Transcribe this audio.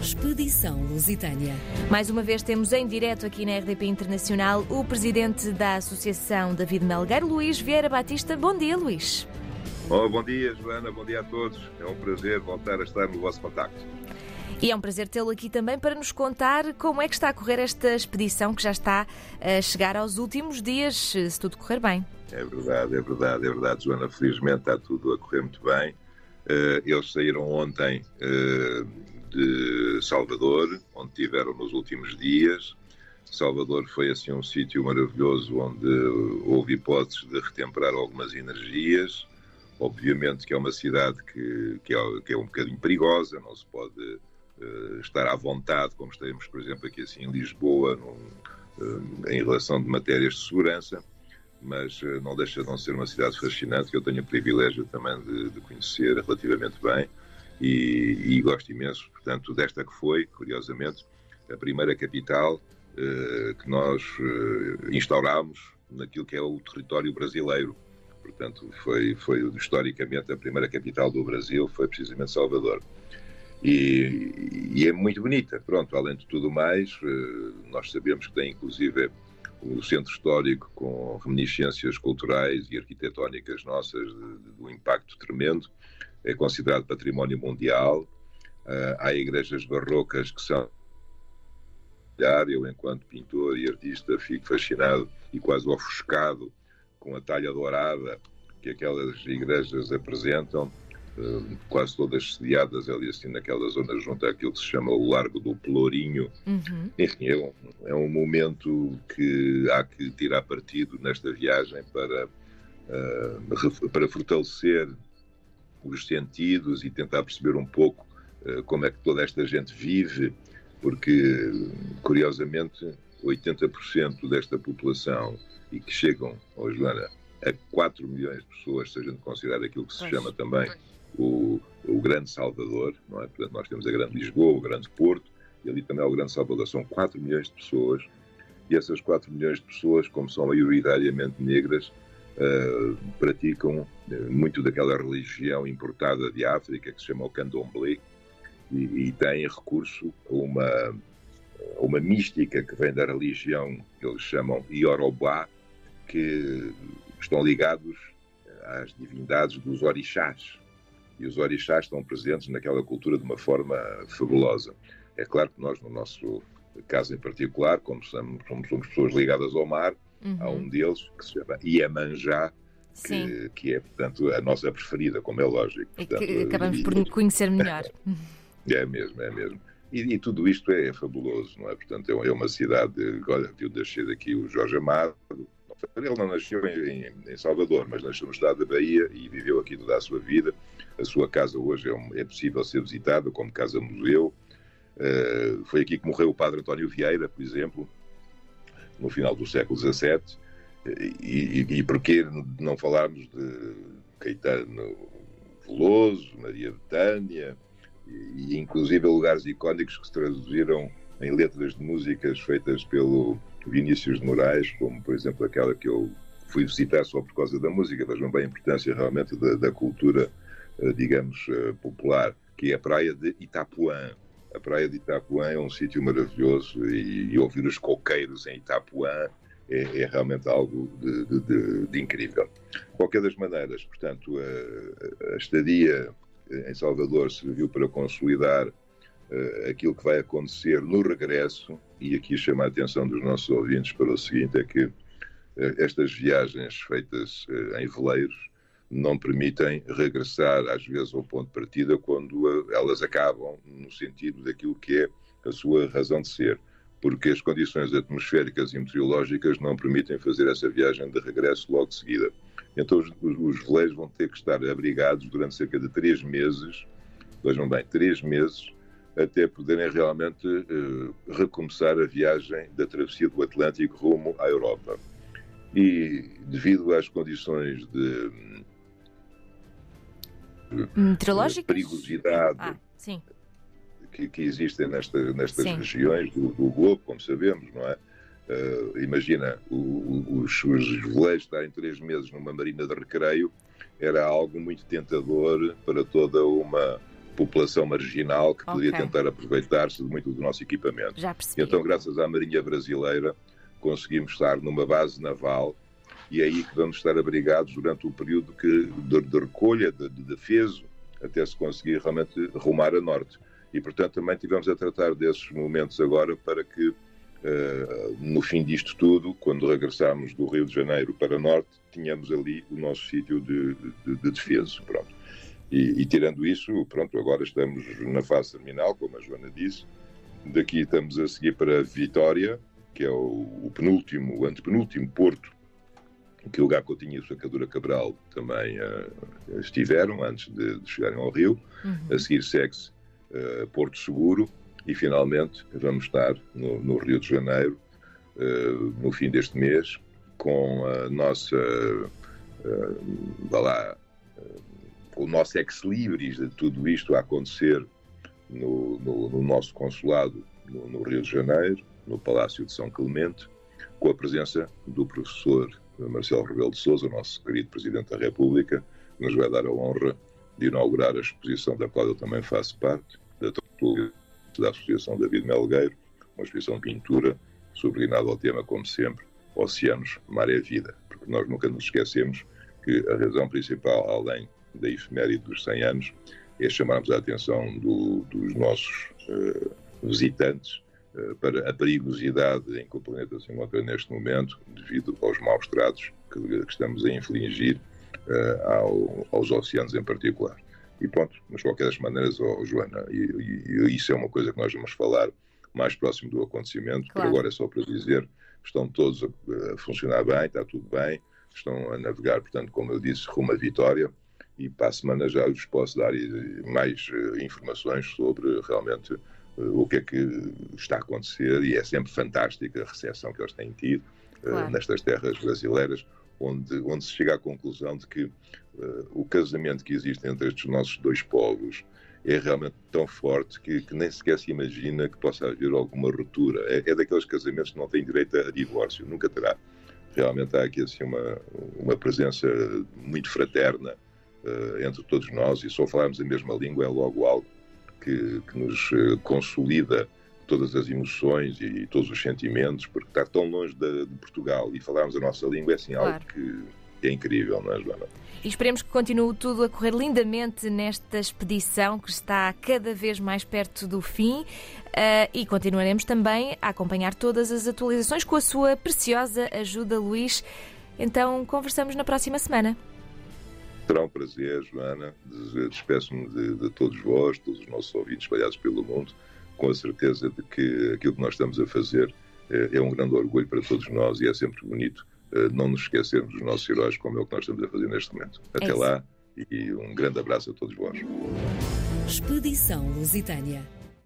Expedição Lusitânia. Mais uma vez temos em direto aqui na RDP Internacional o presidente da Associação David Melgueiro, Luís Vieira Batista. Bom dia, Luís. Oh, bom dia, Joana. Bom dia a todos. É um prazer voltar a estar no vosso contacto. E é um prazer tê-lo aqui também para nos contar como é que está a correr esta expedição que já está a chegar aos últimos dias, se tudo correr bem. É verdade, é verdade, é verdade, Joana. Felizmente está tudo a correr muito bem. Eh, eles saíram ontem eh, Salvador, onde tiveram nos últimos dias. Salvador foi assim um sítio maravilhoso onde houve hipóteses de retemperar algumas energias. Obviamente que é uma cidade que, que, é, que é um bocadinho perigosa, não se pode uh, estar à vontade, como estamos, por exemplo, aqui assim em Lisboa, num, uh, em relação de matérias de segurança, mas uh, não deixa de não ser uma cidade fascinante que eu tenho o privilégio também de, de conhecer relativamente bem e, e, gosto imenso, portanto, desta que foi, curiosamente, a primeira capital uh, que nós uh, instaurámos naquilo que é o território brasileiro. Portanto, foi, foi historicamente a primeira capital do Brasil, foi precisamente Salvador. E, e é muito bonita. Pronto, além de tudo mais, uh, nós sabemos que tem inclusive o centro histórico com reminiscências culturais e arquitetónicas nossas de, de um impacto tremendo é considerado património mundial. Uh, há igrejas barrocas que são. Eu, enquanto pintor e artista, fico fascinado e quase ofuscado com a talha dourada que aquelas igrejas apresentam, uh, quase todas sediadas ali assim naquela zona junto àquilo que se chama o Largo do Pelourinho. Uhum. Enfim, é um, é um momento que há que tirar partido nesta viagem para, uh, para fortalecer os sentidos e tentar perceber um pouco uh, como é que toda esta gente vive, porque, curiosamente, 80% desta população, e que chegam, oh, Joana, a 4 milhões de pessoas, se a gente considerar aquilo que se pois, chama também o, o Grande Salvador, não é? Portanto, nós temos a Grande Lisboa, o Grande Porto, e ali também é o Grande Salvador. São 4 milhões de pessoas, e essas 4 milhões de pessoas, como são maioritariamente negras, uh, praticam uh, muito daquela religião importada de África que se chama o candomblé e, e têm recurso a uma, uma mística que vem da religião que eles chamam Yorubá, que estão ligados às divindades dos orixás. E os orixás estão presentes naquela cultura de uma forma fabulosa. É claro que nós, no nosso caso em particular, como somos, somos pessoas ligadas ao mar, Uhum. Há um deles que se chama Iemanjá, que, que, é, portanto, a nossa preferida, como é lógico. Portanto, que acabamos por conhecer melhor. É mesmo, é mesmo. E, e, tudo isto é fabuloso, não é? Portanto, é uma cidade. Olha, viu nascer aqui o Jorge Amado. Ele não nasceu em, em, Salvador, mas nasceu no estado da Bahia e viveu aqui toda a sua vida. A sua casa hoje é, um, é possível ser visitada como casa-museu. Uh, foi aqui que morreu o padre António Vieira, por exemplo, no final do século XVII, e, e, não falarmos de Caetano Veloso, Maria Betânia, e, e inclusive lugares icónicos que se traduziram em letras de músicas feitas pelo Vinícius de Moraes, como por exemplo aquela que eu fui visitar só por causa da música, vejam bem a importância realmente da, da cultura, eh, digamos, eh, popular, que é a praia de Itapuã. A praia de Itapuã é um sítio maravilhoso e, e, ouvir os coqueiros em Itapuã é, é realmente algo de, de, de, de, incrível. Qualquer das maneiras, portanto, a, a, estadia em Salvador serviu para consolidar uh, aquilo que vai acontecer no regresso, e aqui chama a atenção dos nossos ouvintes para o seguinte: é que uh, estas viagens feitas uh, em veleiros não permitem regressar, às vezes, ao ponto de partida quando elas acabam, no sentido daquilo que é a sua razão de ser. Porque as condições atmosféricas e meteorológicas não permitem fazer essa viagem de regresso logo de seguida. Então, os, os veleiros vão ter que estar abrigados durante cerca de três meses, vejam bem, três meses, até poderem realmente uh, recomeçar a viagem da travessia do Atlântico rumo à Europa. E devido às condições de meteorológicas? perigosidade ah, que, que, existem nesta, nestas sim. regiões do, do, globo, como sabemos, não é? Uh, imagina, o, o, os, os veleiros estarem três meses numa marina de recreio era algo muito tentador para toda uma população marginal que podia okay. tentar aproveitar-se de muito do nosso equipamento. Já percebi. Então, graças à Marinha Brasileira, conseguimos estar numa base naval e é aí que vamos estar abrigados durante o período que, de, de recolha, de, de defeso, até se conseguir realmente rumar a norte. E, portanto, também tivemos a tratar desses momentos agora para que, uh, no fim disto tudo, quando regressarmos do Rio de Janeiro para norte, tenhamos ali o nosso sítio de, de, de defesa. Pronto. E, e, tirando isso, pronto, agora estamos na fase terminal, como a Joana disse. Daqui estamos a seguir para Vitória, que é o, o penúltimo, o antepenúltimo porto que o Gacotinho e o Sacadura Cabral também uh, estiveram antes de, de, chegarem ao Rio. Uhum. A seguir segue-se uh, Porto Seguro e finalmente vamos estar no, no Rio de Janeiro uh, no fim deste mês com a nossa, vá lá, o nosso ex-libris de tudo isto a acontecer no, no, no nosso consulado no, no Rio de Janeiro, no Palácio de São Clemente, com a presença do professor Marcelo Rebelo de Sousa, nosso querido Presidente da República, que nos vai dar a honra de inaugurar a exposição da qual eu também faço parte, da, da Associação David Melgueiro, uma exposição de pintura sublinhada ao tema, como sempre, Oceanos, Mar é Vida, porque nós nunca nos esquecemos que a razão principal, além da efeméride dos 100 anos, é chamarmos a atenção do, dos nossos uh, visitantes para a perigosidade em que o planeta se encontra neste momento, devido aos maus tratos que, que estamos a infligir uh, ao, aos oceanos em particular. E pronto, mas de qualquer das maneiras, oh, Joana, e, e, isso é uma coisa que nós vamos falar mais próximo do acontecimento, claro. por agora é só para dizer, estão todos a, funcionar bem, está tudo bem, estão a navegar, portanto, como eu disse, rumo à vitória, e para a semana já vos posso dar mais uh, informações sobre realmente o que é que está a acontecer e é sempre fantástica a recepção que eles têm tido uh, claro. nestas terras brasileiras, onde, onde se chega à conclusão de que o casamento que existe entre estes nossos dois povos é realmente tão forte que, que, nem sequer se imagina que possa haver alguma ruptura. É, é daqueles casamentos que não têm direito a divórcio, nunca terá. Realmente há aqui assim uma, uma presença muito fraterna, uh, entre todos nós e só falarmos a mesma língua é logo algo que, que nos uh, consolida todas as emoções e todos os sentimentos, porque estar tão longe de, de Portugal e falarmos a nossa língua é assim claro. algo que é incrível, não é, Joana? E esperemos que continue tudo a correr lindamente nesta expedição que está cada vez mais perto do fim uh, e continuaremos também a acompanhar todas as atualizações com a sua preciosa ajuda, Luís. Então, conversamos na próxima semana. Será um prazer, Joana. Despeço-me de, de, todos vós, todos os nossos ouvintes espalhados pelo mundo, com a certeza de que aquilo que nós estamos a fazer é, é um grande orgulho para todos nós e é sempre bonito eh, não nos esquecermos dos nossos heróis, como é o que nós estamos a fazer neste momento. Até é lá e um grande abraço a todos vós. Expedição Lusitânia.